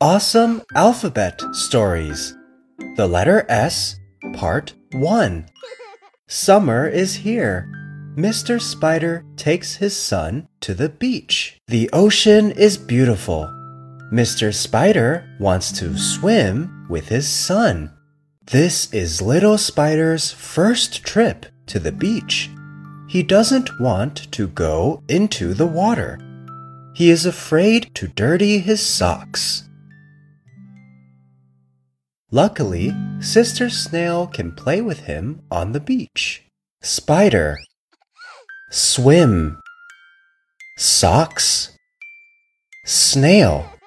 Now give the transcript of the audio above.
Awesome Alphabet Stories. The letter S, Part 1. Summer is here. Mr. Spider takes his son to the beach. The ocean is beautiful. Mr. Spider wants to swim with his son. This is Little Spider's first trip to the beach. He doesn't want to go into the water. He is afraid to dirty his socks. Luckily, Sister Snail can play with him on the beach. Spider, swim, socks, snail.